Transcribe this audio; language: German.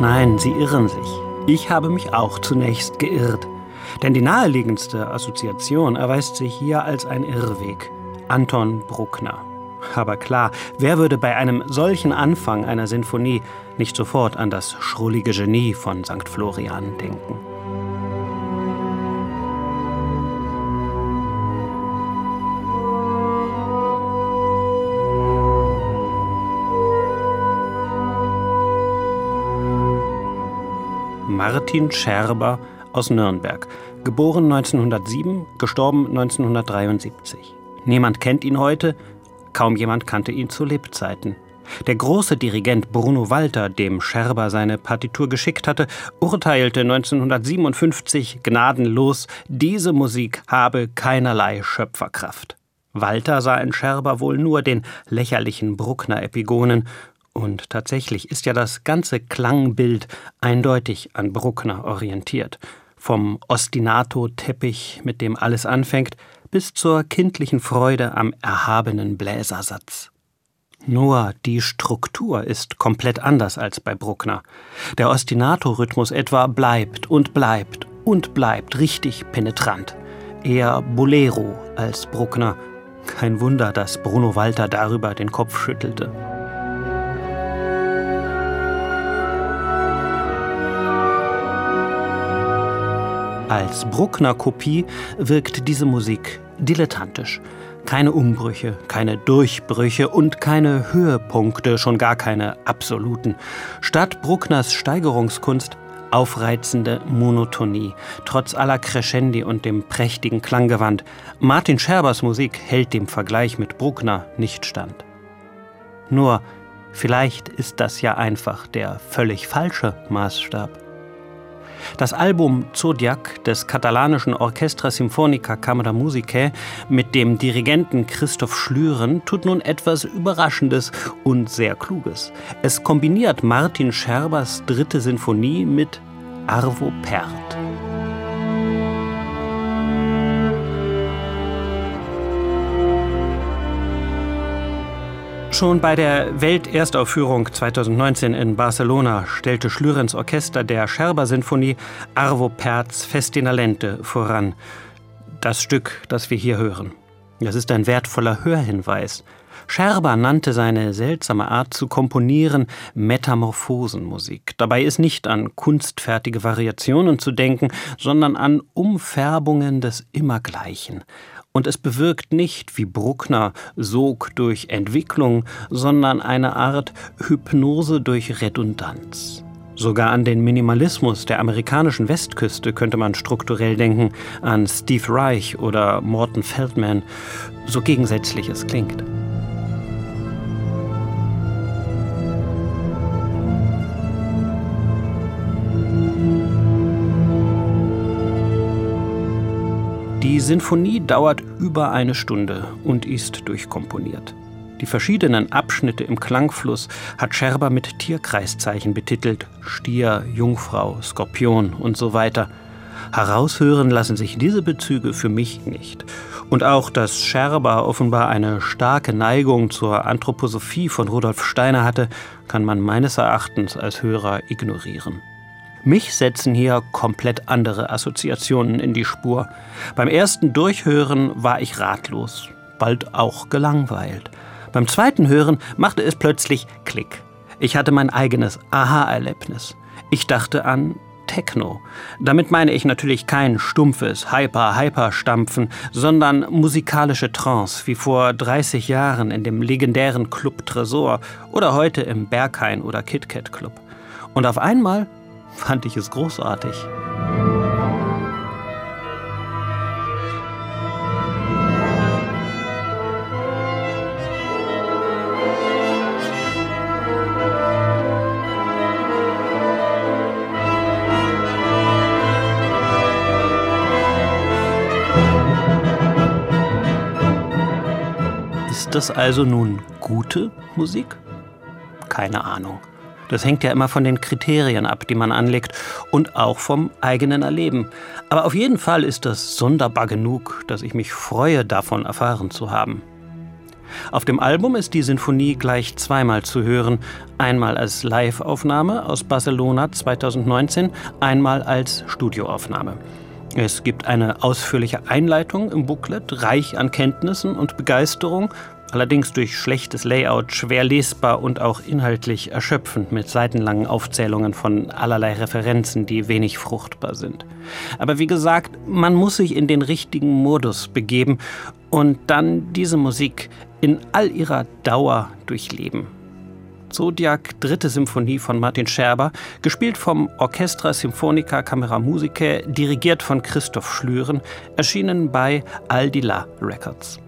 Nein, Sie irren sich. Ich habe mich auch zunächst geirrt. Denn die naheliegendste Assoziation erweist sich hier als ein Irrweg. Anton Bruckner. Aber klar, wer würde bei einem solchen Anfang einer Sinfonie nicht sofort an das schrullige Genie von St. Florian denken? Martin Scherber aus Nürnberg, geboren 1907, gestorben 1973. Niemand kennt ihn heute, kaum jemand kannte ihn zu Lebzeiten. Der große Dirigent Bruno Walter, dem Scherber seine Partitur geschickt hatte, urteilte 1957 gnadenlos, diese Musik habe keinerlei Schöpferkraft. Walter sah in Scherber wohl nur den lächerlichen Bruckner-Epigonen und tatsächlich ist ja das ganze Klangbild eindeutig an Bruckner orientiert. Vom Ostinato-Teppich, mit dem alles anfängt, bis zur kindlichen Freude am erhabenen Bläsersatz. Nur die Struktur ist komplett anders als bei Bruckner. Der Ostinato-Rhythmus etwa bleibt und bleibt und bleibt richtig penetrant. Eher Bolero als Bruckner. Kein Wunder, dass Bruno Walter darüber den Kopf schüttelte. Als Bruckner-Kopie wirkt diese Musik dilettantisch. Keine Umbrüche, keine Durchbrüche und keine Höhepunkte, schon gar keine absoluten. Statt Bruckners Steigerungskunst aufreizende Monotonie, trotz aller Crescendi und dem prächtigen Klanggewand. Martin Scherbers Musik hält dem Vergleich mit Bruckner nicht stand. Nur, vielleicht ist das ja einfach der völlig falsche Maßstab. Das Album Zodiac des katalanischen Orchestra Sinfonica Camera Musicae mit dem Dirigenten Christoph Schlüren tut nun etwas Überraschendes und sehr Kluges. Es kombiniert Martin Scherbers dritte Sinfonie mit Arvo Pärt. Schon bei der Welterstaufführung 2019 in Barcelona stellte Schlürens Orchester der Scherber-Sinfonie Arvo Perz Festinalente voran. Das Stück, das wir hier hören. Das ist ein wertvoller Hörhinweis. Scherber nannte seine seltsame Art zu komponieren Metamorphosenmusik. Dabei ist nicht an kunstfertige Variationen zu denken, sondern an Umfärbungen des Immergleichen. Und es bewirkt nicht, wie Bruckner, Sog durch Entwicklung, sondern eine Art Hypnose durch Redundanz. Sogar an den Minimalismus der amerikanischen Westküste könnte man strukturell denken, an Steve Reich oder Morton Feldman, so gegensätzlich es klingt. Die Sinfonie dauert über eine Stunde und ist durchkomponiert. Die verschiedenen Abschnitte im Klangfluss hat Scherber mit Tierkreiszeichen betitelt: Stier, Jungfrau, Skorpion und so weiter. Heraushören lassen sich diese Bezüge für mich nicht. Und auch, dass Scherber offenbar eine starke Neigung zur Anthroposophie von Rudolf Steiner hatte, kann man meines Erachtens als Hörer ignorieren. Mich setzen hier komplett andere Assoziationen in die Spur. Beim ersten Durchhören war ich ratlos, bald auch gelangweilt. Beim zweiten Hören machte es plötzlich Klick. Ich hatte mein eigenes Aha-Erlebnis. Ich dachte an Techno. Damit meine ich natürlich kein stumpfes Hyper-Hyper-Stampfen, sondern musikalische Trance, wie vor 30 Jahren in dem legendären Club Tresor oder heute im Berghain oder KitKat Club. Und auf einmal fand ich es großartig. Ist das also nun gute Musik? Keine Ahnung. Das hängt ja immer von den Kriterien ab, die man anlegt und auch vom eigenen Erleben. Aber auf jeden Fall ist das sonderbar genug, dass ich mich freue, davon erfahren zu haben. Auf dem Album ist die Sinfonie gleich zweimal zu hören. Einmal als Live-Aufnahme aus Barcelona 2019, einmal als Studioaufnahme. Es gibt eine ausführliche Einleitung im Booklet, reich an Kenntnissen und Begeisterung, allerdings durch schlechtes Layout schwer lesbar und auch inhaltlich erschöpfend mit seitenlangen Aufzählungen von allerlei Referenzen, die wenig fruchtbar sind. Aber wie gesagt, man muss sich in den richtigen Modus begeben und dann diese Musik in all ihrer Dauer durchleben. Zodiac, dritte Symphonie von Martin Scherber, gespielt vom Orchestra Symphonica Camera Musicae, dirigiert von Christoph Schlüren, erschienen bei Aldila Records.